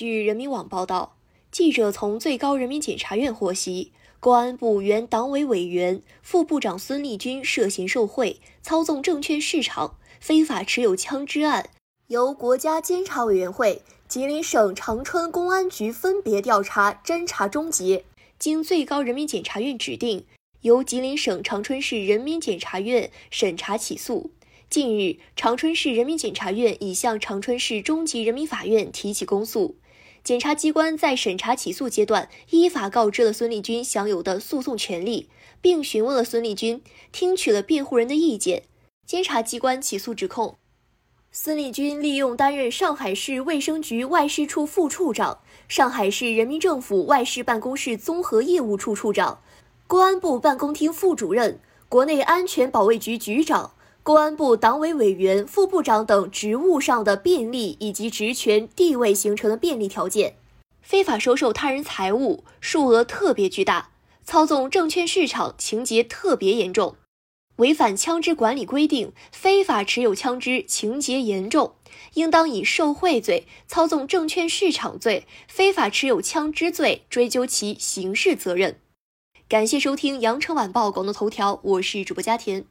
据人民网报道，记者从最高人民检察院获悉，公安部原党委委员、副部长孙立军涉嫌受贿、操纵证券市场、非法持有枪支案，由国家监察委员会、吉林省长春公安局分别调查侦查终结，经最高人民检察院指定，由吉林省长春市人民检察院审查起诉。近日，长春市人民检察院已向长春市中级人民法院提起公诉。检察机关在审查起诉阶段，依法告知了孙立军享有的诉讼权利，并询问了孙立军，听取了辩护人的意见。监察机关起诉指控，孙立军利用担任上海市卫生局外事处副处长、上海市人民政府外事办公室综合业务处处长、公安部办公厅副主任、国内安全保卫局局长。公安部党委委员、副部长等职务上的便利以及职权地位形成的便利条件，非法收受他人财物，数额特别巨大，操纵证券市场情节特别严重，违反枪支管理规定，非法持有枪支情节严重，应当以受贿罪、操纵证券市场罪、非法持有枪支罪追究其刑事责任。感谢收听羊城晚报广东头条，我是主播佳田。